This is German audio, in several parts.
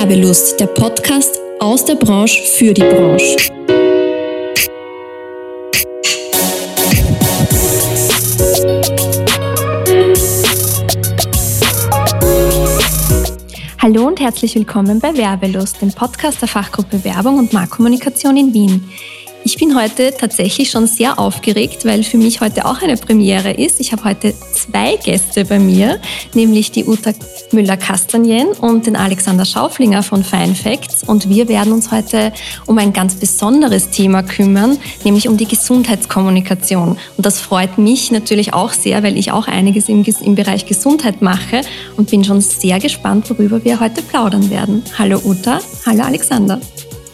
Werbelust, der Podcast aus der Branche für die Branche. Hallo und herzlich willkommen bei Werbelust, dem Podcast der Fachgruppe Werbung und Marktkommunikation in Wien. Ich bin heute tatsächlich schon sehr aufgeregt, weil für mich heute auch eine Premiere ist. Ich habe heute zwei Gäste bei mir, nämlich die Uta Müller-Kastanien und den Alexander Schauflinger von Fine Facts. Und wir werden uns heute um ein ganz besonderes Thema kümmern, nämlich um die Gesundheitskommunikation. Und das freut mich natürlich auch sehr, weil ich auch einiges im, im Bereich Gesundheit mache und bin schon sehr gespannt, worüber wir heute plaudern werden. Hallo Uta, hallo Alexander.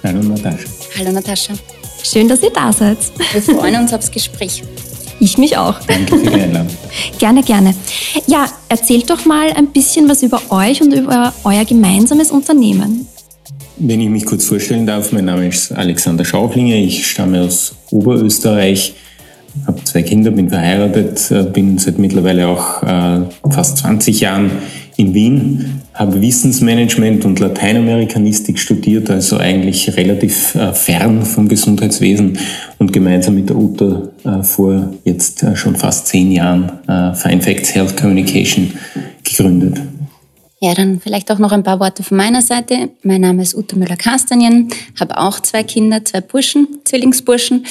Hallo Natascha. Hallo Natascha. Schön, dass ihr da seid. Wir freuen uns aufs Gespräch. Ich mich auch. Danke für die Einladung. Gerne, gerne. Ja, erzählt doch mal ein bisschen was über euch und über euer gemeinsames Unternehmen. Wenn ich mich kurz vorstellen darf, mein Name ist Alexander Schauflinger, ich stamme aus Oberösterreich, habe zwei Kinder, bin verheiratet, äh, bin seit mittlerweile auch äh, fast 20 Jahren in Wien, habe Wissensmanagement und Lateinamerikanistik studiert, also eigentlich relativ äh, fern vom Gesundheitswesen und gemeinsam mit der Uta äh, vor jetzt äh, schon fast zehn Jahren äh, Fine Facts Health Communication gegründet. Ja, dann vielleicht auch noch ein paar Worte von meiner Seite. Mein Name ist Ute Müller-Kastanien, habe auch zwei Kinder, zwei Burschen, Zwillingsburschen,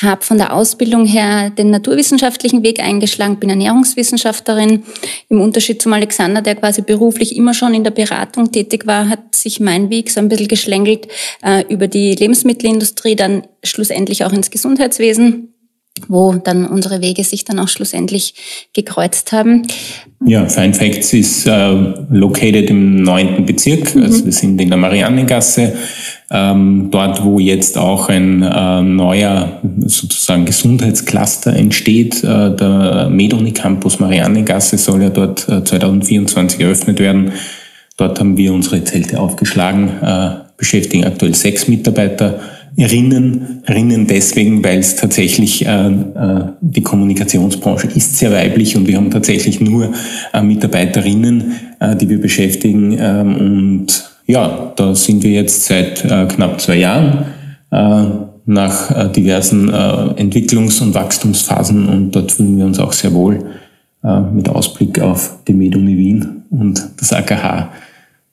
habe von der Ausbildung her den naturwissenschaftlichen Weg eingeschlagen, bin Ernährungswissenschaftlerin. Im Unterschied zum Alexander, der quasi beruflich immer schon in der Beratung tätig war, hat sich mein Weg so ein bisschen geschlängelt äh, über die Lebensmittelindustrie, dann schlussendlich auch ins Gesundheitswesen wo dann unsere Wege sich dann auch schlussendlich gekreuzt haben. Ja, Fine Facts ist äh, located im neunten Bezirk. Mhm. Also wir sind in der Mariannengasse, ähm, dort wo jetzt auch ein äh, neuer sozusagen Gesundheitscluster entsteht. Äh, der Medoni Campus Mariannengasse soll ja dort äh, 2024 eröffnet werden. Dort haben wir unsere Zelte aufgeschlagen, äh, beschäftigen aktuell sechs Mitarbeiter Rinnen, Rinnen deswegen, weil es tatsächlich äh, äh, die Kommunikationsbranche ist sehr weiblich und wir haben tatsächlich nur äh, Mitarbeiterinnen, äh, die wir beschäftigen. Ähm, und ja, da sind wir jetzt seit äh, knapp zwei Jahren äh, nach äh, diversen äh, Entwicklungs- und Wachstumsphasen und dort fühlen wir uns auch sehr wohl äh, mit Ausblick auf die Medumi Wien und das AKH.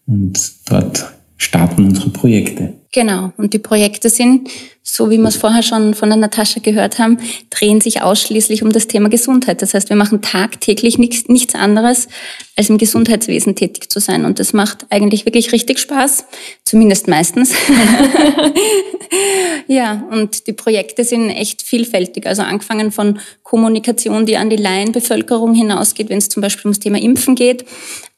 Und dort starten unsere Projekte. Genau. Und die Projekte sind, so wie wir es vorher schon von der Natascha gehört haben, drehen sich ausschließlich um das Thema Gesundheit. Das heißt, wir machen tagtäglich nichts, nichts anderes, als im Gesundheitswesen tätig zu sein. Und das macht eigentlich wirklich richtig Spaß. Zumindest meistens. ja, und die Projekte sind echt vielfältig. Also angefangen von Kommunikation, die an die Laienbevölkerung hinausgeht, wenn es zum Beispiel ums Thema Impfen geht,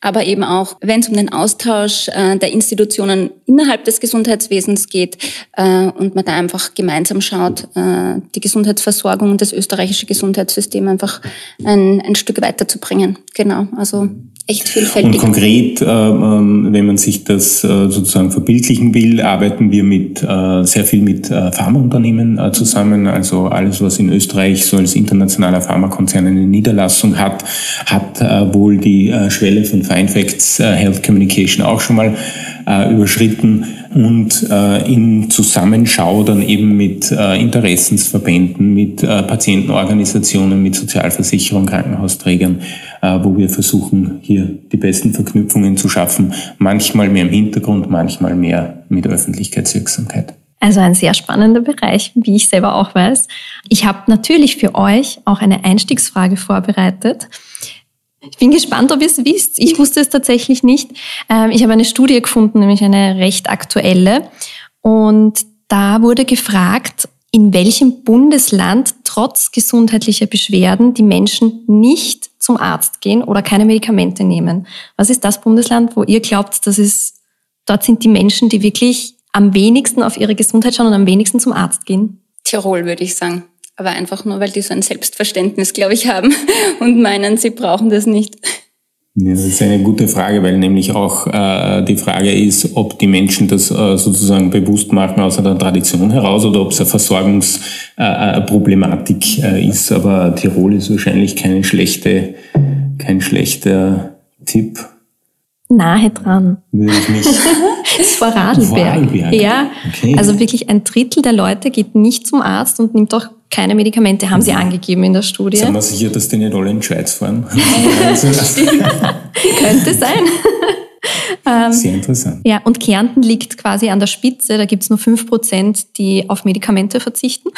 aber eben auch, wenn es um den Austausch äh, der Institutionen innerhalb des Gesundheitswesens geht äh, und man da einfach gemeinsam schaut, äh, die Gesundheitsversorgung und das österreichische Gesundheitssystem einfach ein, ein Stück weiterzubringen. Genau, also echt vielfältig. Und konkret, äh, ähm, wenn man sich das äh, sozusagen verbildlichen will, arbeiten wir mit sehr viel mit Pharmaunternehmen zusammen. Also alles, was in Österreich so als internationaler Pharmakonzern eine Niederlassung hat, hat wohl die Schwelle von Fine Facts Health Communication auch schon mal überschritten und äh, in Zusammenschau dann eben mit äh, Interessensverbänden, mit äh, Patientenorganisationen, mit Sozialversicherung, Krankenhausträgern, äh, wo wir versuchen, hier die besten Verknüpfungen zu schaffen, manchmal mehr im Hintergrund, manchmal mehr mit Öffentlichkeitswirksamkeit. Also ein sehr spannender Bereich, wie ich selber auch weiß. Ich habe natürlich für euch auch eine Einstiegsfrage vorbereitet. Ich bin gespannt, ob ihr es wisst. Ich wusste es tatsächlich nicht. Ähm, ich habe eine Studie gefunden, nämlich eine recht aktuelle. Und da wurde gefragt, in welchem Bundesland trotz gesundheitlicher Beschwerden die Menschen nicht zum Arzt gehen oder keine Medikamente nehmen. Was ist das Bundesland, wo ihr glaubt, dass es, dort sind die Menschen, die wirklich am wenigsten auf ihre Gesundheit schauen und am wenigsten zum Arzt gehen? Tirol, würde ich sagen aber einfach nur, weil die so ein Selbstverständnis, glaube ich, haben und meinen, sie brauchen das nicht. Das ist eine gute Frage, weil nämlich auch äh, die Frage ist, ob die Menschen das äh, sozusagen bewusst machen aus einer Tradition heraus oder ob es eine Versorgungsproblematik äh, äh, ist. Aber Tirol ist wahrscheinlich keine schlechte, kein schlechter Tipp. Nahe dran. Würde ich mich. das ist vor Radlberg. Vorarlberg. Ja, okay. also wirklich ein Drittel der Leute geht nicht zum Arzt und nimmt auch keine Medikamente, haben sie angegeben in der Studie. Sind wir sicher, dass die nicht alle in die Schweiz fahren? Könnte sein. Ähm, Sehr interessant. Ja, und Kärnten liegt quasi an der Spitze. Da gibt's nur fünf Prozent, die auf Medikamente verzichten.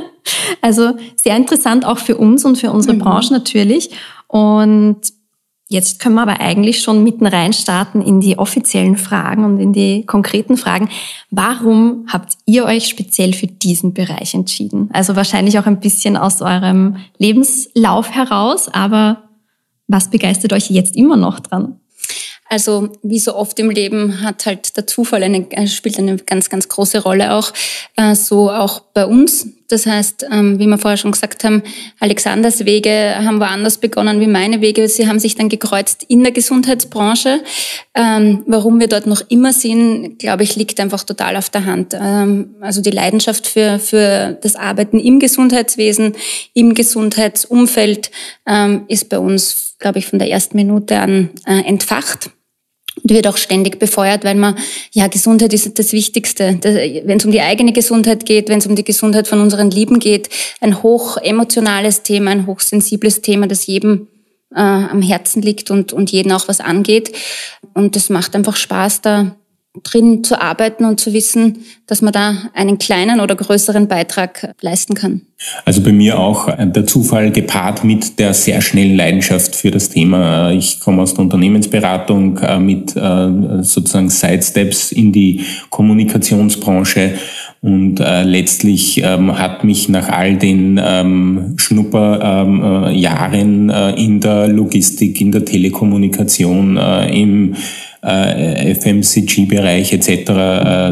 also sehr interessant auch für uns und für unsere mhm. Branche natürlich. Und Jetzt können wir aber eigentlich schon mitten rein starten in die offiziellen Fragen und in die konkreten Fragen. Warum habt ihr euch speziell für diesen Bereich entschieden? Also wahrscheinlich auch ein bisschen aus eurem Lebenslauf heraus, aber was begeistert euch jetzt immer noch dran? Also wie so oft im Leben hat halt der Zufall eine, äh, spielt eine ganz, ganz große Rolle auch. Äh, so auch bei uns. Das heißt, ähm, wie wir vorher schon gesagt haben, Alexanders Wege haben woanders begonnen wie meine Wege. Sie haben sich dann gekreuzt in der Gesundheitsbranche. Ähm, warum wir dort noch immer sind, glaube ich, liegt einfach total auf der Hand. Ähm, also die Leidenschaft für, für das Arbeiten im Gesundheitswesen, im Gesundheitsumfeld ist bei uns, glaube ich, von der ersten Minute an äh, entfacht. Wird auch ständig befeuert, weil man, ja, Gesundheit ist das Wichtigste. Wenn es um die eigene Gesundheit geht, wenn es um die Gesundheit von unseren Lieben geht, ein hoch emotionales Thema, ein hochsensibles Thema, das jedem äh, am Herzen liegt und, und jeden auch was angeht. Und es macht einfach Spaß, da drin zu arbeiten und zu wissen, dass man da einen kleinen oder größeren Beitrag leisten kann. Also bei mir auch äh, der Zufall gepaart mit der sehr schnellen Leidenschaft für das Thema. Ich komme aus der Unternehmensberatung äh, mit äh, sozusagen Sidesteps in die Kommunikationsbranche und äh, letztlich ähm, hat mich nach all den ähm, Schnupperjahren ähm, äh, in der Logistik, in der Telekommunikation, äh, im äh, FMCG-Bereich etc. Äh,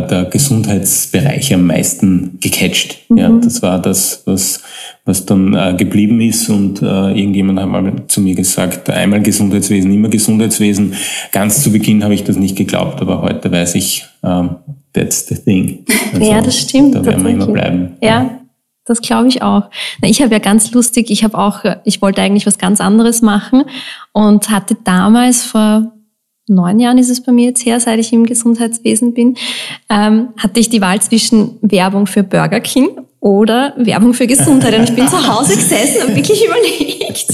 der Gesundheitsbereich am meisten gecatcht. Mhm. Ja, das war das, was, was dann äh, geblieben ist und äh, irgendjemand hat mal zu mir gesagt, einmal Gesundheitswesen, immer Gesundheitswesen. Ganz zu Beginn habe ich das nicht geglaubt, aber heute weiß ich, ähm, that's the thing. Also, ja, das stimmt. Da werden wir immer bleiben. Ja. Das glaube ich auch. Ich habe ja ganz lustig, ich habe auch, ich wollte eigentlich was ganz anderes machen und hatte damals vor neun Jahren ist es bei mir jetzt her, seit ich im Gesundheitswesen bin, ähm, hatte ich die Wahl zwischen Werbung für Burger King oder Werbung für Gesundheit. Und ich bin zu Hause gesessen und wirklich überlegt.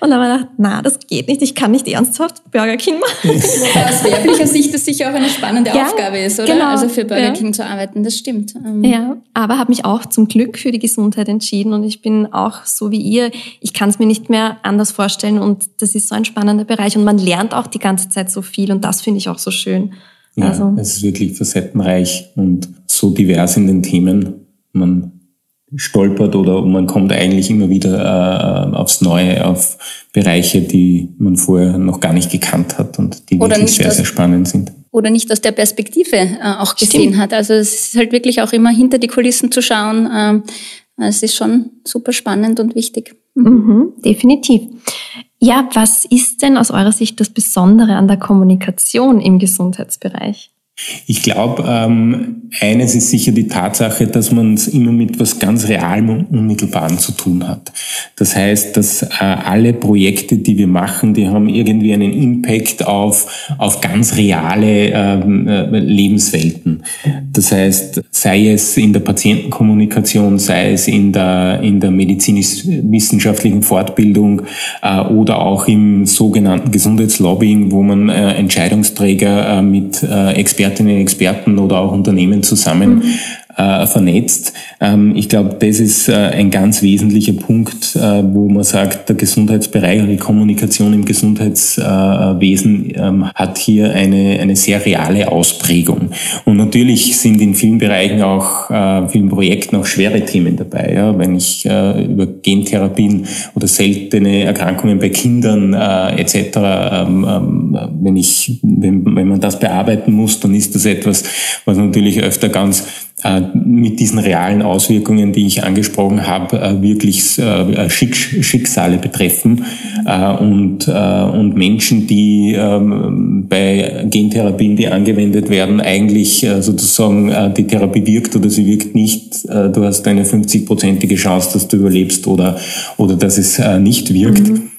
und dann habe ich gedacht, na, das geht nicht. Ich kann nicht ernsthaft Burger King machen. Wobei aus werblicher Sicht das sicher auch eine spannende ja, Aufgabe ist, oder? Genau, also für Burger ja. King zu arbeiten, das stimmt. Ähm, ja, aber habe mich auch zum Glück für die Gesundheit entschieden und ich bin auch so wie ihr. Ich kann es mir nicht mehr anders vorstellen und das ist so ein spannender Bereich und man lernt auch die ganze Zeit so viel und das finde ich auch so schön. Ja, also, es ist wirklich facettenreich und so divers in den Themen man stolpert oder man kommt eigentlich immer wieder äh, aufs Neue auf Bereiche, die man vorher noch gar nicht gekannt hat und die oder wirklich sehr, aus, sehr spannend sind. Oder nicht aus der Perspektive äh, auch gesehen Stimmt. hat. Also es ist halt wirklich auch immer hinter die Kulissen zu schauen. Äh, es ist schon super spannend und wichtig. Mhm, definitiv. Ja, was ist denn aus eurer Sicht das Besondere an der Kommunikation im Gesundheitsbereich? Ich glaube, ähm, eines ist sicher die Tatsache, dass man es immer mit was ganz Realem und Unmittelbarem zu tun hat. Das heißt, dass äh, alle Projekte, die wir machen, die haben irgendwie einen Impact auf, auf ganz reale ähm, äh, Lebenswelten. Das heißt, sei es in der Patientenkommunikation, sei es in der, in der medizinisch-wissenschaftlichen Fortbildung äh, oder auch im sogenannten Gesundheitslobbying, wo man äh, Entscheidungsträger äh, mit Experten Expertinnen, Experten oder auch Unternehmen zusammen mhm. Äh, vernetzt. Ähm, ich glaube, das ist äh, ein ganz wesentlicher Punkt, äh, wo man sagt, der Gesundheitsbereich und die Kommunikation im Gesundheitswesen ähm, hat hier eine, eine sehr reale Ausprägung. Und natürlich sind in vielen Bereichen auch, äh, vielen Projekten auch schwere Themen dabei. Ja? Wenn ich äh, über Gentherapien oder seltene Erkrankungen bei Kindern äh, etc., ähm, ähm, wenn ich, wenn, wenn man das bearbeiten muss, dann ist das etwas, was natürlich öfter ganz mit diesen realen Auswirkungen, die ich angesprochen habe, äh, wirklich äh, Schicksale betreffen und, und Menschen, die ähm, bei Gentherapien, die angewendet werden, eigentlich sozusagen die Therapie wirkt oder sie wirkt nicht. Du hast eine 50-prozentige Chance, dass du überlebst oder, oder dass es nicht wirkt. Mhm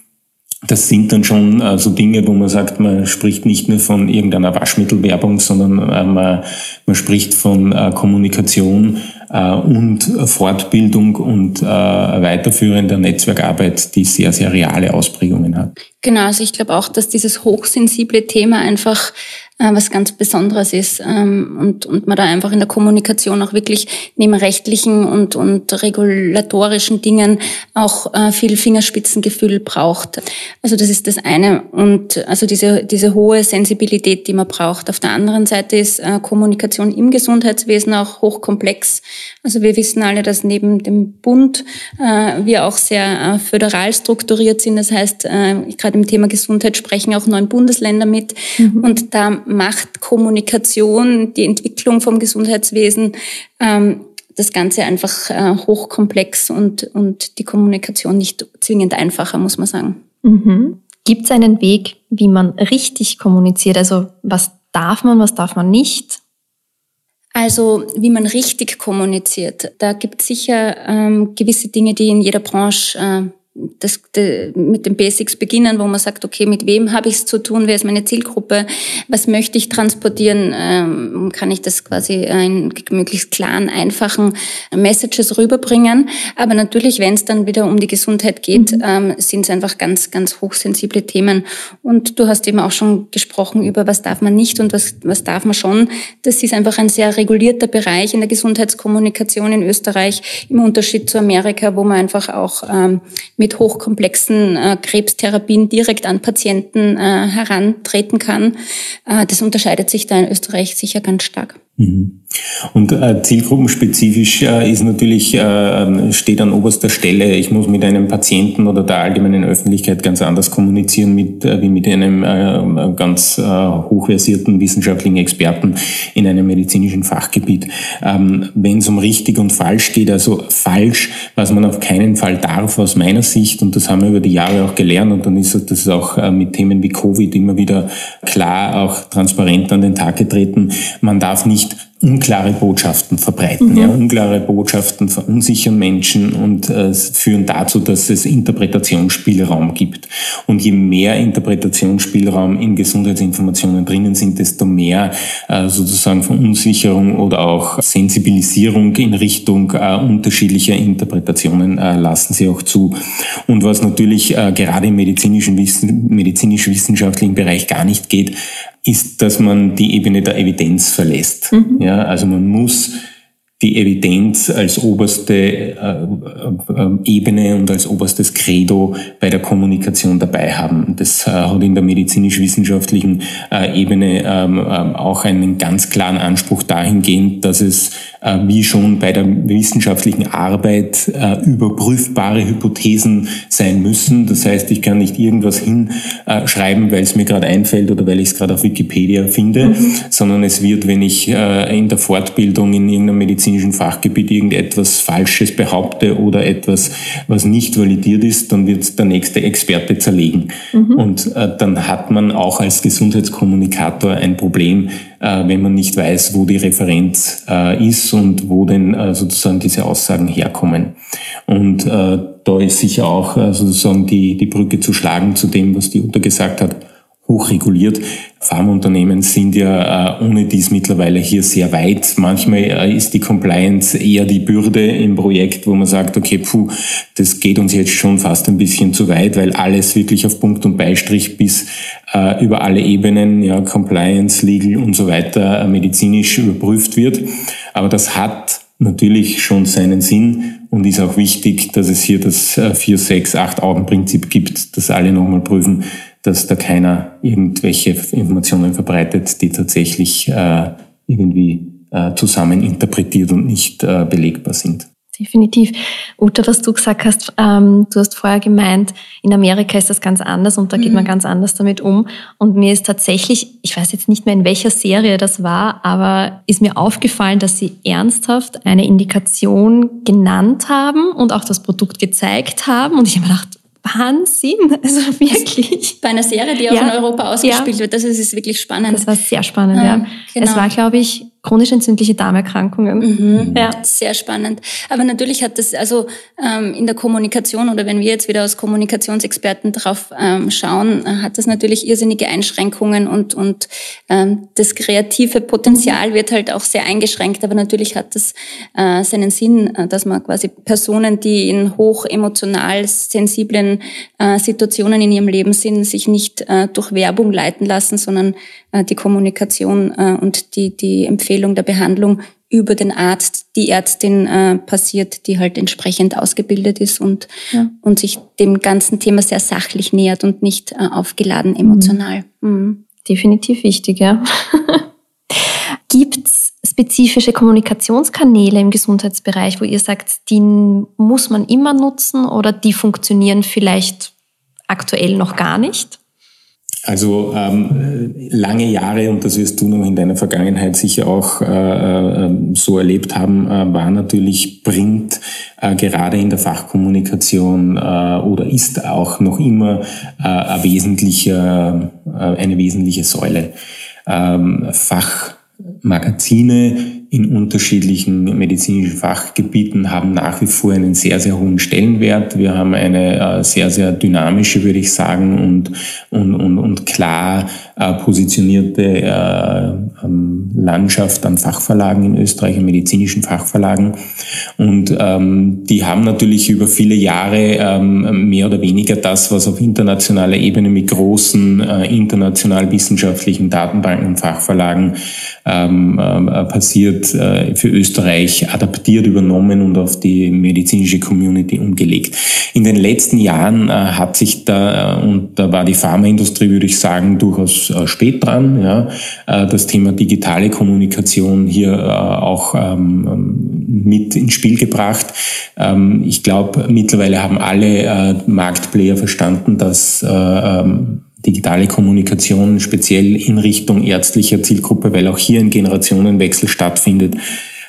das sind dann schon äh, so Dinge, wo man sagt, man spricht nicht nur von irgendeiner Waschmittelwerbung, sondern äh, man, man spricht von äh, Kommunikation äh, und Fortbildung und äh, weiterführender Netzwerkarbeit, die sehr, sehr reale Ausprägungen hat. Genau, also ich glaube auch, dass dieses hochsensible Thema einfach äh, was ganz Besonderes ist ähm, und, und man da einfach in der Kommunikation auch wirklich neben rechtlichen und, und regulatorischen Dingen auch äh, viel Fingerspitzengefühl braucht. Also das ist das eine und also diese, diese hohe Sensibilität, die man braucht. Auf der anderen Seite ist äh, Kommunikation im Gesundheitswesen auch hochkomplex. Also wir wissen alle, dass neben dem Bund äh, wir auch sehr äh, föderal strukturiert sind. Das heißt, äh, gerade im Thema Gesundheit sprechen auch neun Bundesländer mit mhm. und da macht Kommunikation, die Entwicklung vom Gesundheitswesen, ähm, das Ganze einfach äh, hochkomplex und, und die Kommunikation nicht zwingend einfacher, muss man sagen. Mhm. Gibt es einen Weg, wie man richtig kommuniziert? Also was darf man, was darf man nicht? Also wie man richtig kommuniziert. Da gibt es sicher ähm, gewisse Dinge, die in jeder Branche äh, das, de, mit den Basics beginnen, wo man sagt, okay, mit wem habe ich es zu tun, wer ist meine Zielgruppe, was möchte ich transportieren, ähm, kann ich das quasi in möglichst klaren, einfachen Messages rüberbringen. Aber natürlich, wenn es dann wieder um die Gesundheit geht, mhm. ähm, sind es einfach ganz, ganz hochsensible Themen. Und du hast eben auch schon gesprochen über, was darf man nicht und was, was darf man schon. Das ist einfach ein sehr regulierter Bereich in der Gesundheitskommunikation in Österreich, im Unterschied zu Amerika, wo man einfach auch ähm, mit hochkomplexen äh, Krebstherapien direkt an Patienten äh, herantreten kann. Äh, das unterscheidet sich da in Österreich sicher ganz stark. Mhm. Und äh, zielgruppenspezifisch äh, ist natürlich, äh, steht an oberster Stelle, ich muss mit einem Patienten oder der allgemeinen Öffentlichkeit ganz anders kommunizieren mit, äh, wie mit einem äh, ganz äh, hochversierten wissenschaftlichen Experten in einem medizinischen Fachgebiet. Ähm, Wenn es um richtig und falsch geht, also falsch, was man auf keinen Fall darf aus meiner Sicht, und das haben wir über die Jahre auch gelernt, und dann ist das auch äh, mit Themen wie Covid immer wieder klar, auch transparent an den Tag getreten, man darf nicht unklare Botschaften verbreiten. Mhm. Ja, unklare Botschaften verunsichern Menschen und äh, führen dazu, dass es Interpretationsspielraum gibt. Und je mehr Interpretationsspielraum in Gesundheitsinformationen drinnen sind, desto mehr äh, sozusagen Verunsicherung oder auch Sensibilisierung in Richtung äh, unterschiedlicher Interpretationen äh, lassen sie auch zu. Und was natürlich äh, gerade im medizinischen Wissen, medizinisch-wissenschaftlichen Bereich gar nicht geht, ist, dass man die Ebene der Evidenz verlässt. Mhm. Ja, also man muss die Evidenz als oberste äh, äh, Ebene und als oberstes Credo bei der Kommunikation dabei haben. Das äh, hat in der medizinisch-wissenschaftlichen Ebene ähm, ähm, auch einen ganz klaren Anspruch dahingehend, dass es wie schon bei der wissenschaftlichen Arbeit überprüfbare Hypothesen sein müssen. Das heißt, ich kann nicht irgendwas hinschreiben, weil es mir gerade einfällt oder weil ich es gerade auf Wikipedia finde, mhm. sondern es wird, wenn ich in der Fortbildung in irgendeinem Medizin medizinischen Fachgebiet irgendetwas Falsches behaupte oder etwas, was nicht validiert ist, dann wird der nächste Experte zerlegen. Mhm. Und äh, dann hat man auch als Gesundheitskommunikator ein Problem, äh, wenn man nicht weiß, wo die Referenz äh, ist und wo denn äh, sozusagen diese Aussagen herkommen. Und äh, da ist sicher auch äh, sozusagen die, die Brücke zu schlagen zu dem, was die Uta gesagt hat hochreguliert. Pharmaunternehmen sind ja äh, ohne dies mittlerweile hier sehr weit. Manchmal äh, ist die Compliance eher die Bürde im Projekt, wo man sagt, okay, puh, das geht uns jetzt schon fast ein bisschen zu weit, weil alles wirklich auf Punkt und Beistrich bis äh, über alle Ebenen, ja, Compliance, Legal und so weiter, äh, medizinisch überprüft wird. Aber das hat natürlich schon seinen Sinn und ist auch wichtig, dass es hier das 4, 6, 8 Augen-Prinzip gibt, dass alle nochmal prüfen, dass da keiner irgendwelche Informationen verbreitet, die tatsächlich äh, irgendwie äh, zusammen interpretiert und nicht äh, belegbar sind. Definitiv. Uta, was du gesagt hast, ähm, du hast vorher gemeint, in Amerika ist das ganz anders und da geht mhm. man ganz anders damit um. Und mir ist tatsächlich, ich weiß jetzt nicht mehr in welcher Serie das war, aber ist mir aufgefallen, dass sie ernsthaft eine Indikation genannt haben und auch das Produkt gezeigt haben. Und ich habe mir gedacht, Wahnsinn, also wirklich. Bei einer Serie, die auch ja. in Europa ausgespielt ja. wird, das ist wirklich spannend. Das war sehr spannend, ja. ja. Genau. Es war, glaube ich, chronisch entzündliche Darmerkrankungen. Mhm. Ja. Sehr spannend. Aber natürlich hat das also ähm, in der Kommunikation oder wenn wir jetzt wieder als Kommunikationsexperten drauf ähm, schauen, hat das natürlich irrsinnige Einschränkungen und und ähm, das kreative Potenzial wird halt auch sehr eingeschränkt. Aber natürlich hat das äh, seinen Sinn, äh, dass man quasi Personen, die in hoch emotional sensiblen äh, Situationen in ihrem Leben sind, sich nicht äh, durch Werbung leiten lassen, sondern äh, die Kommunikation äh, und die die Empfehlung Empfehlung der Behandlung über den Arzt, die Ärztin äh, passiert, die halt entsprechend ausgebildet ist und, ja. und sich dem ganzen Thema sehr sachlich nähert und nicht äh, aufgeladen emotional. Mhm. Mhm. Definitiv wichtig, ja. Gibt es spezifische Kommunikationskanäle im Gesundheitsbereich, wo ihr sagt, die muss man immer nutzen oder die funktionieren vielleicht aktuell noch gar nicht? Also ähm, lange Jahre, und das wirst du noch in deiner Vergangenheit sicher auch äh, äh, so erlebt haben, äh, war natürlich Print äh, gerade in der Fachkommunikation äh, oder ist auch noch immer äh, ein wesentlicher, äh, eine wesentliche Säule. Ähm, Fachmagazine in unterschiedlichen medizinischen Fachgebieten haben nach wie vor einen sehr, sehr hohen Stellenwert. Wir haben eine äh, sehr, sehr dynamische, würde ich sagen, und, und, und, und klar äh, positionierte äh, ähm, Landschaft an Fachverlagen in Österreich, an medizinischen Fachverlagen. Und ähm, die haben natürlich über viele Jahre ähm, mehr oder weniger das, was auf internationaler Ebene mit großen äh, international wissenschaftlichen Datenbanken und Fachverlagen ähm, äh, passiert, äh, für Österreich adaptiert, übernommen und auf die medizinische Community umgelegt. In den letzten Jahren äh, hat sich da, äh, und da war die Pharmaindustrie, würde ich sagen, durchaus spät dran, ja, das Thema digitale Kommunikation hier auch ähm, mit ins Spiel gebracht. Ähm, ich glaube, mittlerweile haben alle Marktplayer verstanden, dass ähm, digitale Kommunikation, speziell in Richtung ärztlicher Zielgruppe, weil auch hier ein Generationenwechsel stattfindet,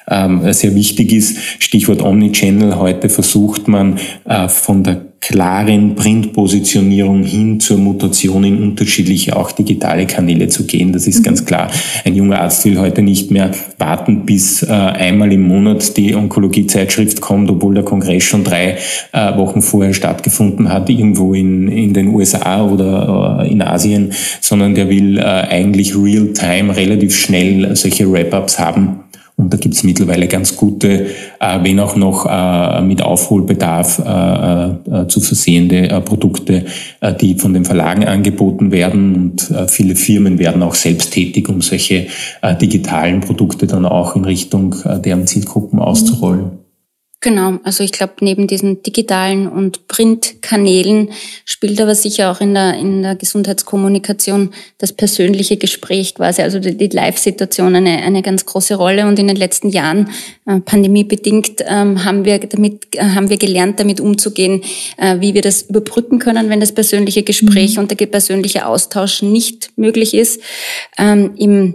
ähm, sehr wichtig ist. Stichwort Omnichannel. Heute versucht man äh, von der klaren Printpositionierung hin zur Mutation in unterschiedliche auch digitale Kanäle zu gehen. Das ist mhm. ganz klar. Ein junger Arzt will heute nicht mehr warten, bis äh, einmal im Monat die Onkologie-Zeitschrift kommt, obwohl der Kongress schon drei äh, Wochen vorher stattgefunden hat, irgendwo in, in den USA oder äh, in Asien, sondern der will äh, eigentlich real-time relativ schnell solche Wrap-ups haben und da gibt es mittlerweile ganz gute, äh, wenn auch noch äh, mit Aufholbedarf äh, zu versehende Produkte, die von den Verlagen angeboten werden. Und viele Firmen werden auch selbst tätig, um solche digitalen Produkte dann auch in Richtung deren Zielgruppen auszurollen. Genau, also ich glaube, neben diesen digitalen und Printkanälen spielt aber sicher auch in der, in der Gesundheitskommunikation das persönliche Gespräch quasi, also die, die Live-Situation eine, eine ganz große Rolle. Und in den letzten Jahren, äh, pandemiebedingt, ähm, haben wir damit, äh, haben wir gelernt, damit umzugehen, äh, wie wir das überbrücken können, wenn das persönliche Gespräch mhm. und der persönliche Austausch nicht möglich ist. Ähm, Im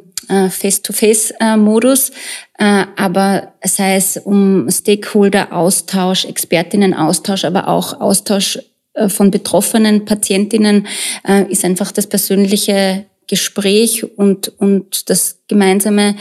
Face-to-Face-Modus, äh, aber sei es um Stakeholder-Austausch, Expertinnen-Austausch, aber auch Austausch äh, von betroffenen Patientinnen, ist einfach das persönliche Gespräch und, und das gemeinsame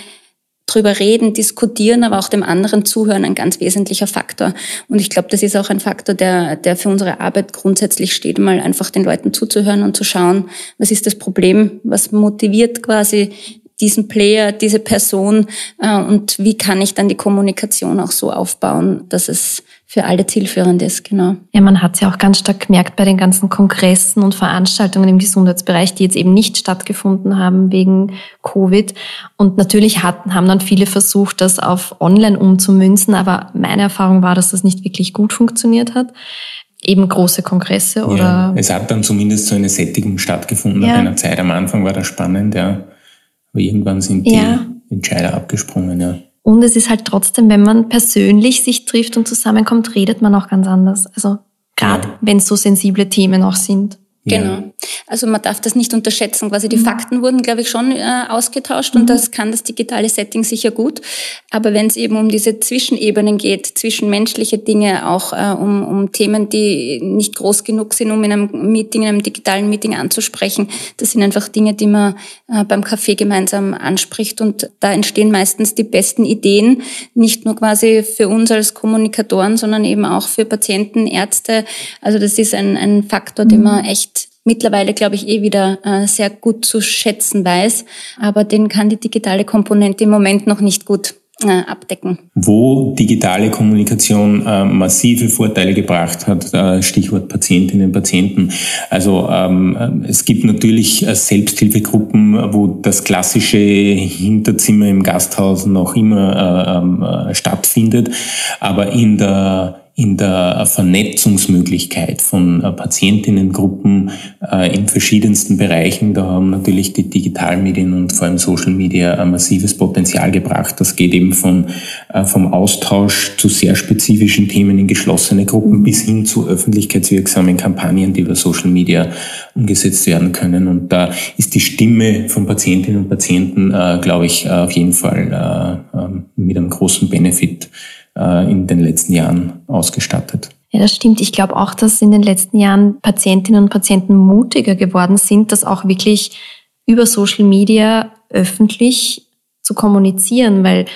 drüber reden, diskutieren, aber auch dem anderen zuhören ein ganz wesentlicher Faktor. Und ich glaube, das ist auch ein Faktor, der, der für unsere Arbeit grundsätzlich steht, mal einfach den Leuten zuzuhören und zu schauen, was ist das Problem, was motiviert quasi diesen Player, diese Person äh, und wie kann ich dann die Kommunikation auch so aufbauen, dass es für alle zielführend ist, genau. Ja, man hat es ja auch ganz stark gemerkt bei den ganzen Kongressen und Veranstaltungen im Gesundheitsbereich, die jetzt eben nicht stattgefunden haben wegen Covid. Und natürlich hatten, haben dann viele versucht, das auf online umzumünzen, aber meine Erfahrung war, dass das nicht wirklich gut funktioniert hat eben große Kongresse oder? Ja, es hat dann zumindest so eine Sättigung stattgefunden ja. nach einer Zeit. Am Anfang war das spannend, ja. Aber irgendwann sind die ja. Entscheider abgesprungen, ja. Und es ist halt trotzdem, wenn man persönlich sich trifft und zusammenkommt, redet man auch ganz anders. Also gerade ja. wenn es so sensible Themen auch sind. Genau. Also man darf das nicht unterschätzen. Quasi die mhm. Fakten wurden, glaube ich, schon äh, ausgetauscht mhm. und das kann das digitale Setting sicher gut. Aber wenn es eben um diese Zwischenebenen geht, zwischenmenschliche Dinge, auch äh, um, um Themen, die nicht groß genug sind, um in einem Meeting, in einem digitalen Meeting anzusprechen, das sind einfach Dinge, die man äh, beim Café gemeinsam anspricht und da entstehen meistens die besten Ideen, nicht nur quasi für uns als Kommunikatoren, sondern eben auch für Patienten, Ärzte. Also das ist ein, ein Faktor, den man mhm. echt mittlerweile, glaube ich, eh wieder äh, sehr gut zu schätzen weiß. Aber den kann die digitale Komponente im Moment noch nicht gut äh, abdecken. Wo digitale Kommunikation äh, massive Vorteile gebracht hat, Stichwort Patientinnen und Patienten. Also ähm, es gibt natürlich Selbsthilfegruppen, wo das klassische Hinterzimmer im Gasthaus noch immer äh, ähm, äh, stattfindet, aber in der in der Vernetzungsmöglichkeit von äh, Patientinnengruppen äh, in verschiedensten Bereichen. Da haben natürlich die Digitalmedien und vor allem Social Media ein massives Potenzial gebracht. Das geht eben von, äh, vom Austausch zu sehr spezifischen Themen in geschlossene Gruppen bis hin zu öffentlichkeitswirksamen Kampagnen, die über Social Media umgesetzt werden können. Und da ist die Stimme von Patientinnen und Patienten, glaube ich, auf jeden Fall ähm, mit einem großen Benefit äh, in den letzten Jahren ausgestattet. Ja, das stimmt. Ich glaube auch, dass in den letzten Jahren Patientinnen und Patienten mutiger geworden sind, das auch wirklich über Social Media öffentlich zu kommunizieren, weil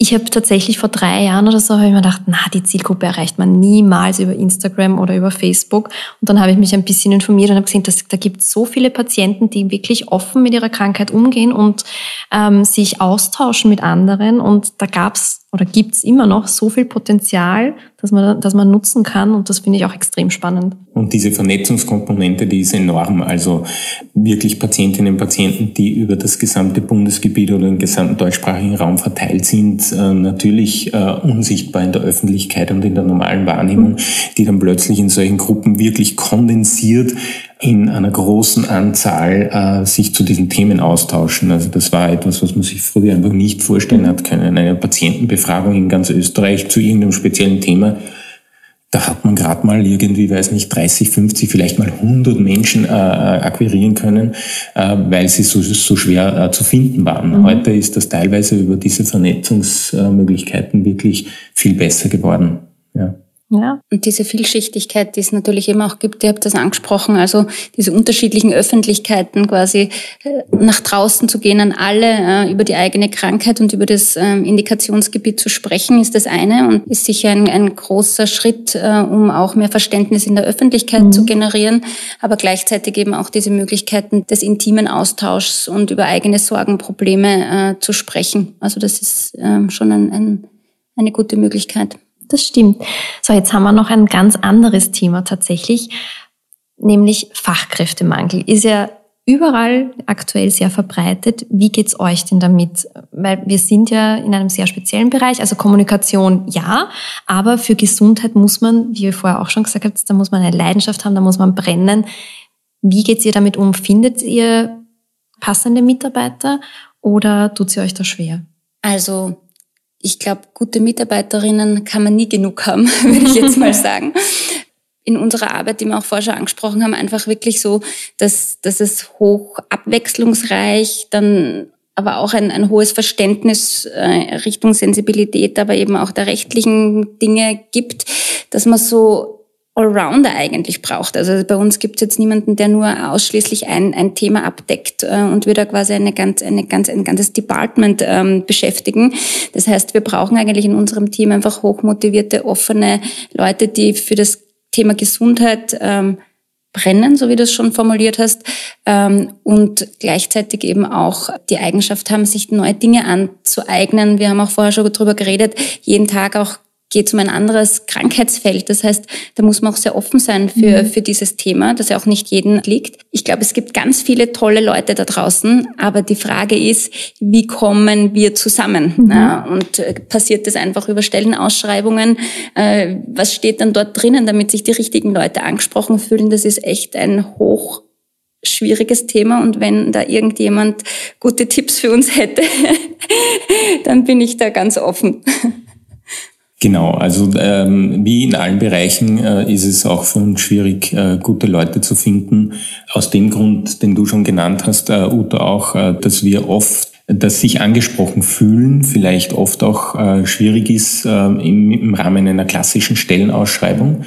ich habe tatsächlich vor drei Jahren oder so habe ich mir gedacht, na, die Zielgruppe erreicht man niemals über Instagram oder über Facebook. Und dann habe ich mich ein bisschen informiert und habe gesehen, dass da gibt es so viele Patienten, die wirklich offen mit ihrer Krankheit umgehen und ähm, sich austauschen mit anderen. Und da gab es oder gibt es immer noch so viel Potenzial, dass man, dass man nutzen kann und das finde ich auch extrem spannend. Und diese Vernetzungskomponente, die ist enorm. Also wirklich Patientinnen und Patienten, die über das gesamte Bundesgebiet oder den gesamten deutschsprachigen Raum verteilt sind, äh, natürlich äh, unsichtbar in der Öffentlichkeit und in der normalen Wahrnehmung, die dann plötzlich in solchen Gruppen wirklich kondensiert in einer großen Anzahl äh, sich zu diesen Themen austauschen. Also das war etwas, was man sich früher einfach nicht vorstellen hat können. Eine Patientenbefragung in ganz Österreich zu irgendeinem speziellen Thema, da hat man gerade mal irgendwie, weiß nicht, 30, 50, vielleicht mal 100 Menschen äh, akquirieren können, äh, weil sie so, so schwer äh, zu finden waren. Mhm. Heute ist das teilweise über diese Vernetzungsmöglichkeiten wirklich viel besser geworden. Ja. Und diese Vielschichtigkeit, die es natürlich eben auch gibt, ihr habt das angesprochen, also diese unterschiedlichen Öffentlichkeiten quasi äh, nach draußen zu gehen, an alle äh, über die eigene Krankheit und über das ähm, Indikationsgebiet zu sprechen, ist das eine und ist sicher ein, ein großer Schritt, äh, um auch mehr Verständnis in der Öffentlichkeit mhm. zu generieren, aber gleichzeitig eben auch diese Möglichkeiten des intimen Austauschs und über eigene Sorgen, Probleme zu sprechen. Also das ist ähm, schon ein, ein, eine gute Möglichkeit das stimmt. So, jetzt haben wir noch ein ganz anderes Thema tatsächlich, nämlich Fachkräftemangel. Ist ja überall aktuell sehr verbreitet. Wie geht's euch denn damit? Weil wir sind ja in einem sehr speziellen Bereich, also Kommunikation ja, aber für Gesundheit muss man, wie ihr vorher auch schon gesagt habt, da muss man eine Leidenschaft haben, da muss man brennen. Wie geht's ihr damit um? Findet ihr passende Mitarbeiter oder tut sie euch da schwer? Also ich glaube, gute Mitarbeiterinnen kann man nie genug haben, würde ich jetzt mal sagen. In unserer Arbeit, die wir auch vorher schon angesprochen haben, einfach wirklich so, dass, dass es hoch abwechslungsreich, dann aber auch ein, ein hohes Verständnis äh, Richtung Sensibilität, aber eben auch der rechtlichen Dinge gibt, dass man so Allrounder eigentlich braucht. Also bei uns gibt es jetzt niemanden, der nur ausschließlich ein, ein Thema abdeckt äh, und wir da quasi eine ganz, eine ganz, ein ganzes Department ähm, beschäftigen. Das heißt, wir brauchen eigentlich in unserem Team einfach hochmotivierte, offene Leute, die für das Thema Gesundheit ähm, brennen, so wie du es schon formuliert hast, ähm, und gleichzeitig eben auch die Eigenschaft haben, sich neue Dinge anzueignen. Wir haben auch vorher schon darüber geredet, jeden Tag auch geht es um ein anderes Krankheitsfeld. Das heißt, da muss man auch sehr offen sein für, mhm. für dieses Thema, das ja auch nicht jeden liegt. Ich glaube, es gibt ganz viele tolle Leute da draußen, aber die Frage ist, wie kommen wir zusammen? Mhm. Ja, und äh, passiert das einfach über Stellenausschreibungen? Äh, was steht dann dort drinnen, damit sich die richtigen Leute angesprochen fühlen? Das ist echt ein hoch schwieriges Thema und wenn da irgendjemand gute Tipps für uns hätte, dann bin ich da ganz offen. Genau, also ähm, wie in allen Bereichen äh, ist es auch für uns schwierig, äh, gute Leute zu finden. Aus dem Grund, den du schon genannt hast, äh, Uta auch, äh, dass wir oft das sich angesprochen fühlen vielleicht oft auch äh, schwierig ist äh, im, im Rahmen einer klassischen Stellenausschreibung.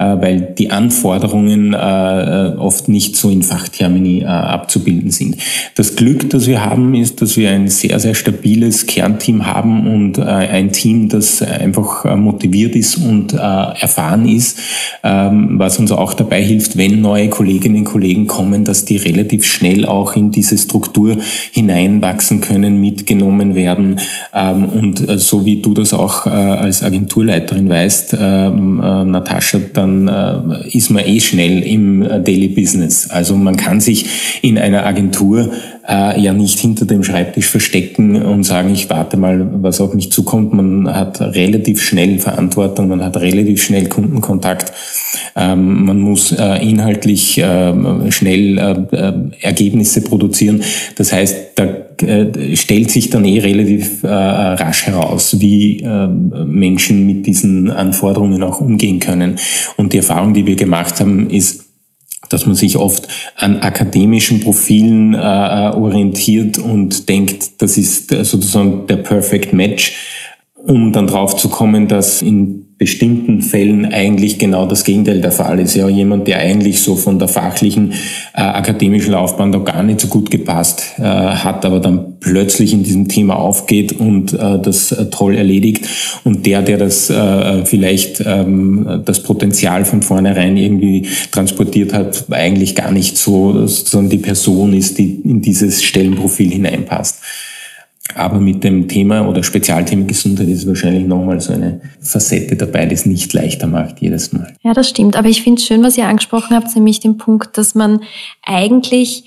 Äh, weil die Anforderungen äh, oft nicht so in Fachtermini äh, abzubilden sind. Das Glück, das wir haben, ist, dass wir ein sehr, sehr stabiles Kernteam haben und ein Team, das einfach motiviert ist und erfahren ist, ähm, was uns auch dabei hilft, wenn neue Kolleginnen und Kollegen kommen, dass die relativ schnell auch in diese Struktur hineinwachsen können, mitgenommen werden. Ähm, und so wie du das auch als Agenturleiterin weißt, ähm, Natascha, dann dann äh, ist man eh schnell im Daily Business. Also man kann sich in einer Agentur äh, ja nicht hinter dem Schreibtisch verstecken und sagen, ich warte mal, was auf mich zukommt. Man hat relativ schnell Verantwortung, man hat relativ schnell Kundenkontakt. Ähm, man muss äh, inhaltlich äh, schnell äh, äh, Ergebnisse produzieren. Das heißt, da äh, stellt sich dann eh relativ rasch heraus, wie Menschen mit diesen Anforderungen auch umgehen können. Und die Erfahrung, die wir gemacht haben, ist, dass man sich oft an akademischen Profilen äh, orientiert und denkt, das ist sozusagen der Perfect Match, um dann drauf zu kommen, dass in bestimmten Fällen eigentlich genau das Gegenteil der Fall ist. Ja, jemand, der eigentlich so von der fachlichen äh, akademischen Laufbahn da gar nicht so gut gepasst äh, hat, aber dann plötzlich in diesem Thema aufgeht und äh, das äh, toll erledigt. Und der, der das äh, vielleicht ähm, das Potenzial von vornherein irgendwie transportiert hat, eigentlich gar nicht so sondern die Person ist, die in dieses Stellenprofil hineinpasst. Aber mit dem Thema oder Spezialthema Gesundheit ist wahrscheinlich nochmal so eine Facette dabei, die es nicht leichter macht jedes Mal. Ja, das stimmt. Aber ich finde es schön, was ihr angesprochen habt, nämlich den Punkt, dass man eigentlich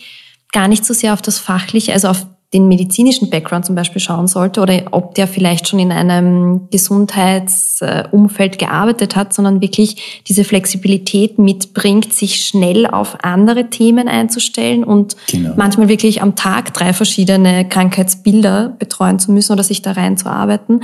gar nicht so sehr auf das Fachliche, also auf den medizinischen Background zum Beispiel schauen sollte oder ob der vielleicht schon in einem Gesundheitsumfeld gearbeitet hat, sondern wirklich diese Flexibilität mitbringt, sich schnell auf andere Themen einzustellen und genau. manchmal wirklich am Tag drei verschiedene Krankheitsbilder betreuen zu müssen oder sich da reinzuarbeiten.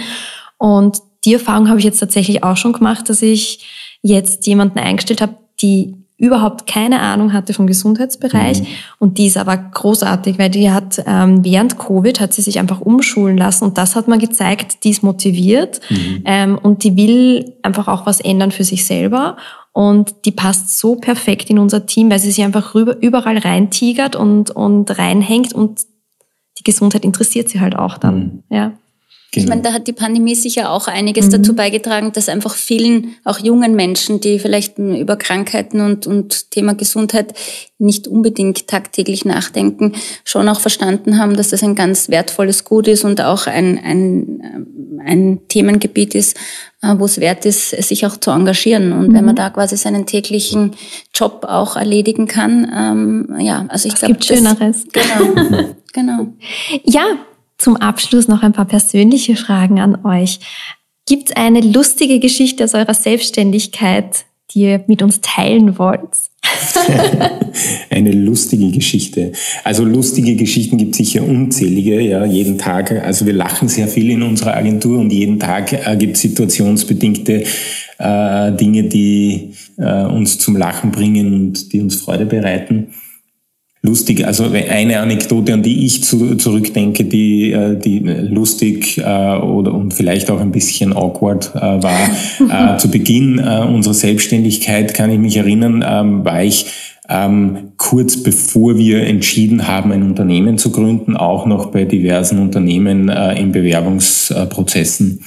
Und die Erfahrung habe ich jetzt tatsächlich auch schon gemacht, dass ich jetzt jemanden eingestellt habe, die überhaupt keine Ahnung hatte vom Gesundheitsbereich. Mhm. Und die ist aber großartig, weil die hat ähm, während Covid hat sie sich einfach umschulen lassen und das hat man gezeigt, die ist motiviert mhm. ähm, und die will einfach auch was ändern für sich selber. Und die passt so perfekt in unser Team, weil sie sich einfach rüber, überall reintigert und, und reinhängt und die Gesundheit interessiert sie halt auch dann. Mhm. Ja. Genau. Ich meine, da hat die Pandemie sicher auch einiges mhm. dazu beigetragen, dass einfach vielen, auch jungen Menschen, die vielleicht über Krankheiten und, und Thema Gesundheit nicht unbedingt tagtäglich nachdenken, schon auch verstanden haben, dass das ein ganz wertvolles Gut ist und auch ein, ein, ein Themengebiet ist, äh, wo es wert ist, sich auch zu engagieren. Und mhm. wenn man da quasi seinen täglichen Job auch erledigen kann, ähm, ja, also ich glaube, gibt Schöneres. Genau, genau. Ja, zum Abschluss noch ein paar persönliche Fragen an euch. Gibt es eine lustige Geschichte aus eurer Selbstständigkeit, die ihr mit uns teilen wollt? eine lustige Geschichte. Also lustige Geschichten gibt es sicher unzählige, ja, jeden Tag. Also wir lachen sehr viel in unserer Agentur und jeden Tag äh, gibt es situationsbedingte äh, Dinge, die äh, uns zum Lachen bringen und die uns Freude bereiten lustig. Also eine Anekdote, an die ich zu, zurückdenke, die, äh, die lustig äh, oder und vielleicht auch ein bisschen awkward äh, war. zu Beginn unserer Selbstständigkeit kann ich mich erinnern, ähm, war ich ähm, kurz bevor wir entschieden haben, ein Unternehmen zu gründen, auch noch bei diversen Unternehmen in Bewerbungsprozessen.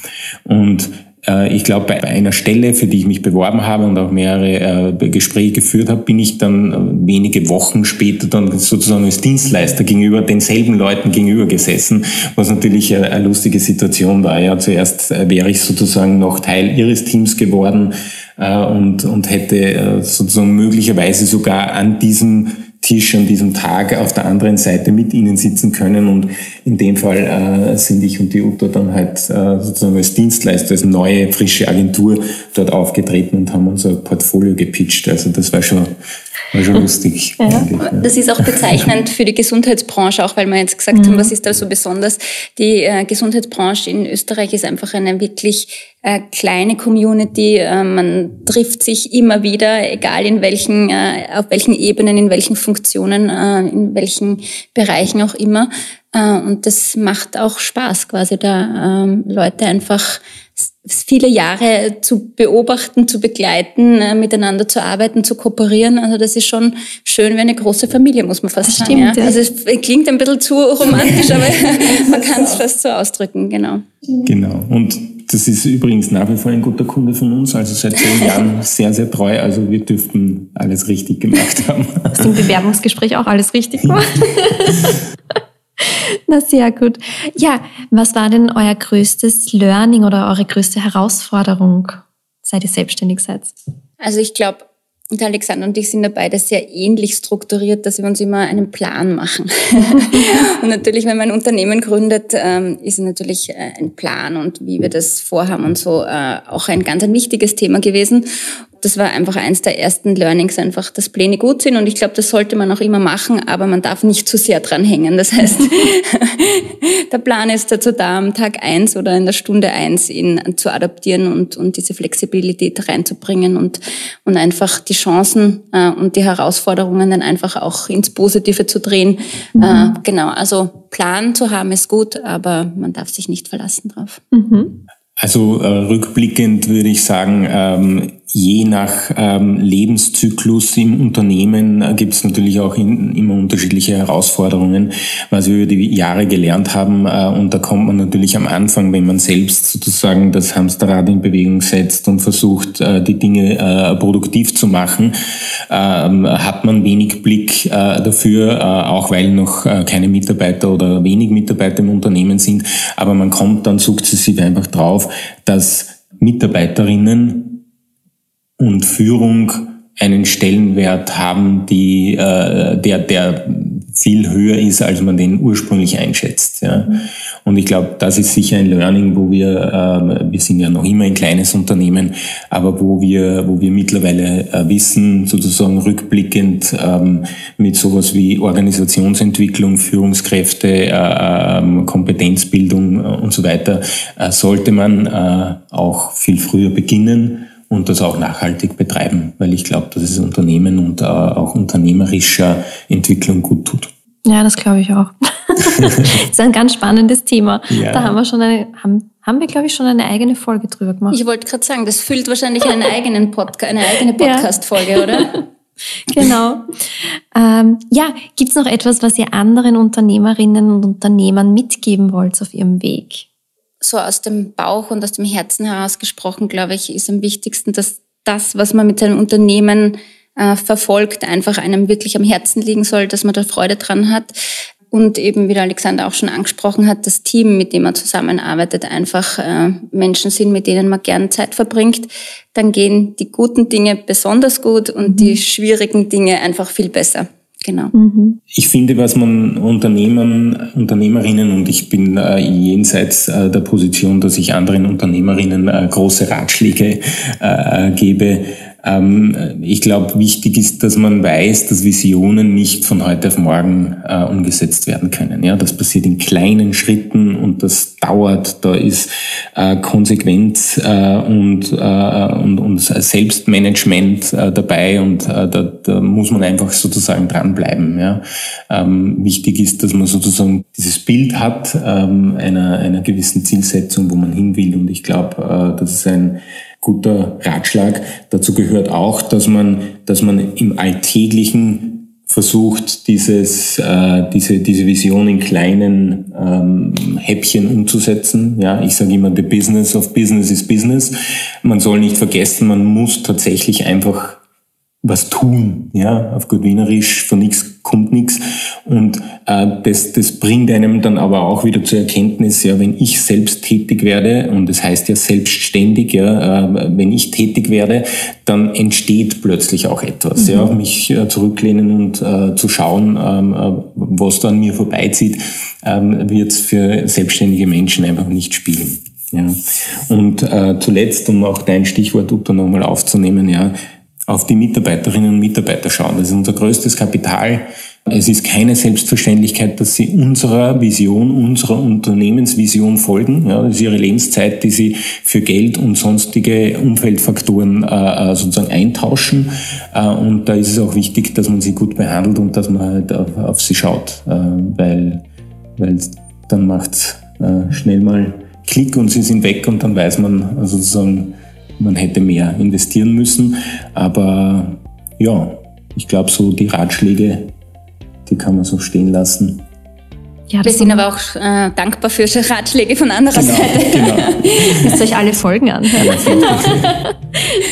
Und äh, ich glaube, bei einer Stelle, für die ich mich beworben habe und auch mehrere äh, Gespräche geführt habe, bin ich dann äh, wenige Wochen später dann sozusagen als Dienstleister gegenüber denselben Leuten gegenüber gesessen, was natürlich eine lustige Situation war. Ja, zuerst wäre ich sozusagen noch Teil ihres Teams geworden und, und hätte sozusagen möglicherweise sogar an diesem Tisch an diesem Tag auf der anderen Seite mit ihnen sitzen können. Und in dem Fall äh, sind ich und die Uta dann halt äh, sozusagen als Dienstleister, als neue, frische Agentur dort aufgetreten und haben unser Portfolio gepitcht. Also das war schon War schon lustig. Ja. Das ist auch bezeichnend für die Gesundheitsbranche, auch weil wir jetzt gesagt mhm. haben, was ist da so besonders. Die äh, Gesundheitsbranche in Österreich ist einfach eine wirklich äh, kleine Community. Äh, man trifft sich immer wieder, egal in welchen, äh, auf welchen Ebenen, in welchen Funktionen, äh, in welchen Bereichen auch immer. Äh, und das macht auch Spaß, quasi da ähm, Leute einfach viele Jahre zu beobachten, zu begleiten, äh, miteinander zu arbeiten, zu kooperieren. Also das ist schon schön wie eine große Familie, muss man fast das sagen. Stimmt, ja. Also es klingt ein bisschen zu romantisch, aber man kann es fast so ausdrücken, genau. Genau. Und das ist übrigens nach wie vor ein guter Kunde von uns, also seit zehn Jahren sehr, sehr treu. Also wir dürften alles richtig gemacht haben. Hast du im Bewerbungsgespräch auch alles richtig gemacht? Na, sehr gut. Ja, was war denn euer größtes Learning oder eure größte Herausforderung, seit ihr selbstständig seid? Also ich glaube, und Alexander und ich sind da beide sehr ähnlich strukturiert, dass wir uns immer einen Plan machen. und natürlich, wenn man ein Unternehmen gründet, ähm, ist natürlich äh, ein Plan und wie wir das vorhaben und so äh, auch ein ganz ein wichtiges Thema gewesen das war einfach eins der ersten Learnings, einfach, dass Pläne gut sind und ich glaube, das sollte man auch immer machen, aber man darf nicht zu sehr dran hängen. Das heißt, der Plan ist dazu da, am Tag eins oder in der Stunde eins ihn zu adaptieren und, und diese Flexibilität reinzubringen und, und einfach die Chancen äh, und die Herausforderungen dann einfach auch ins Positive zu drehen. Mhm. Äh, genau, also Plan zu haben ist gut, aber man darf sich nicht verlassen drauf. Mhm. Also äh, rückblickend würde ich sagen, ähm, je nach ähm, Lebenszyklus im Unternehmen äh, gibt es natürlich auch in, immer unterschiedliche Herausforderungen, was wir über die Jahre gelernt haben. Äh, und da kommt man natürlich am Anfang, wenn man selbst sozusagen das Hamsterrad in Bewegung setzt und versucht, äh, die Dinge äh, produktiv zu machen, ähm, hat man wenig Blick äh, dafür, äh, auch weil noch keine Mitarbeiter oder wenig Mitarbeiter im Unternehmen sind. Aber man kommt dann sukzessive einfach drauf, dass Mitarbeiterinnen und Führung einen Stellenwert haben, die, äh, der, der viel höher ist, als man den ursprünglich einschätzt. Ja. Und ich glaube, das ist sicher ein Learning, wo wir, äh, wir sind ja noch immer ein kleines Unternehmen, aber wo wir, wo wir mittlerweile äh, wissen, sozusagen rückblickend ähm, mit sowas wie Organisationsentwicklung, Führungskräfte, äh, äh, Kompetenzbildung und so weiter, äh, sollte man äh, auch viel früher beginnen und das auch nachhaltig betreiben, weil ich glaube, dass es Unternehmen und äh, auch unternehmerischer Entwicklung gut tut. Ja, das glaube ich auch. das ist ein ganz spannendes Thema. Ja. Da haben wir schon eine, haben, haben wir, glaube ich, schon eine eigene Folge drüber gemacht. Ich wollte gerade sagen, das füllt wahrscheinlich einen eigenen Podcast, eine eigene Podcast-Folge, ja. oder? genau. Ähm, ja, gibt es noch etwas, was ihr anderen Unternehmerinnen und Unternehmern mitgeben wollt auf ihrem Weg? So aus dem Bauch und aus dem Herzen heraus gesprochen, glaube ich, ist am wichtigsten, dass das, was man mit seinem Unternehmen äh, verfolgt, einfach einem wirklich am Herzen liegen soll, dass man da Freude dran hat. Und eben, wie der Alexander auch schon angesprochen hat, das Team, mit dem man zusammenarbeitet, einfach äh, Menschen sind, mit denen man gern Zeit verbringt. Dann gehen die guten Dinge besonders gut und mhm. die schwierigen Dinge einfach viel besser. Genau. Mhm. Ich finde, was man Unternehmern, Unternehmerinnen und ich bin äh, jenseits äh, der Position, dass ich anderen Unternehmerinnen äh, große Ratschläge äh, gebe, ähm, ich glaube, wichtig ist, dass man weiß, dass Visionen nicht von heute auf morgen äh, umgesetzt werden können. Ja, das passiert in kleinen Schritten und das dauert. Da ist äh, Konsequenz äh, und, äh, und, und Selbstmanagement äh, dabei und äh, da, da muss man einfach sozusagen dranbleiben. Ja. Ähm, wichtig ist, dass man sozusagen dieses Bild hat ähm, einer, einer gewissen Zielsetzung, wo man hin will. Und ich glaube, das ist ein guter Ratschlag. Dazu gehört auch, dass man, dass man im Alltäglichen versucht, dieses, äh, diese, diese Vision in kleinen ähm, Häppchen umzusetzen. Ja, ich sage immer, the business of business is business. Man soll nicht vergessen, man muss tatsächlich einfach was tun, ja, auf gut Wienerisch, von nichts kommt nichts. Und äh, das, das bringt einem dann aber auch wieder zur Erkenntnis, ja, wenn ich selbst tätig werde, und das heißt ja selbstständig, ja, äh, wenn ich tätig werde, dann entsteht plötzlich auch etwas. Mhm. Ja, mich äh, zurücklehnen und äh, zu schauen, ähm, äh, was da an mir vorbeizieht, ähm, wird für selbstständige Menschen einfach nicht spielen. Ja. Und äh, zuletzt, um auch dein Stichwort Uta nochmal aufzunehmen, ja, auf die Mitarbeiterinnen und Mitarbeiter schauen. Das ist unser größtes Kapital. Es ist keine Selbstverständlichkeit, dass sie unserer Vision, unserer Unternehmensvision folgen. Ja, das ist ihre Lebenszeit, die sie für Geld und sonstige Umfeldfaktoren äh, äh sozusagen eintauschen. Äh, und da ist es auch wichtig, dass man sie gut behandelt und dass man halt auf, auf sie schaut, äh, weil, weil dann macht äh, schnell mal Klick und sie sind weg und dann weiß man sozusagen, man hätte mehr investieren müssen. Aber ja, ich glaube, so die Ratschläge, die kann man so stehen lassen. Ja, wir sind aber auch äh, dankbar für Ratschläge von anderer genau, Seite. Genau. Müsst euch alle Folgen anhören.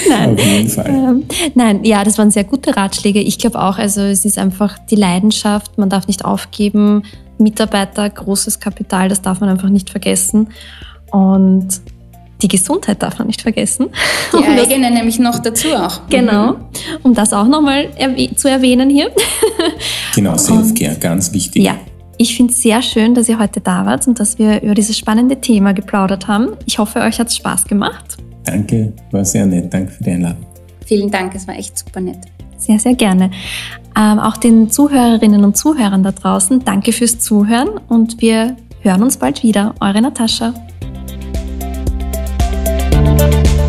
nein. Auf jeden Fall. Ähm, nein, ja, das waren sehr gute Ratschläge. Ich glaube auch, also es ist einfach die Leidenschaft, man darf nicht aufgeben. Mitarbeiter, großes Kapital, das darf man einfach nicht vergessen. Und die Gesundheit darf man nicht vergessen. Die um eigene das, nämlich noch dazu auch. Genau, mhm. um das auch nochmal erwäh zu erwähnen hier. Genau, Selfcare, ganz wichtig. Ja, ich finde es sehr schön, dass ihr heute da wart und dass wir über dieses spannende Thema geplaudert haben. Ich hoffe, euch hat es Spaß gemacht. Danke, war sehr nett. Danke für die Einladung. Vielen Dank, es war echt super nett. Sehr, sehr gerne. Ähm, auch den Zuhörerinnen und Zuhörern da draußen, danke fürs Zuhören und wir hören uns bald wieder. Eure Natascha. Thank you.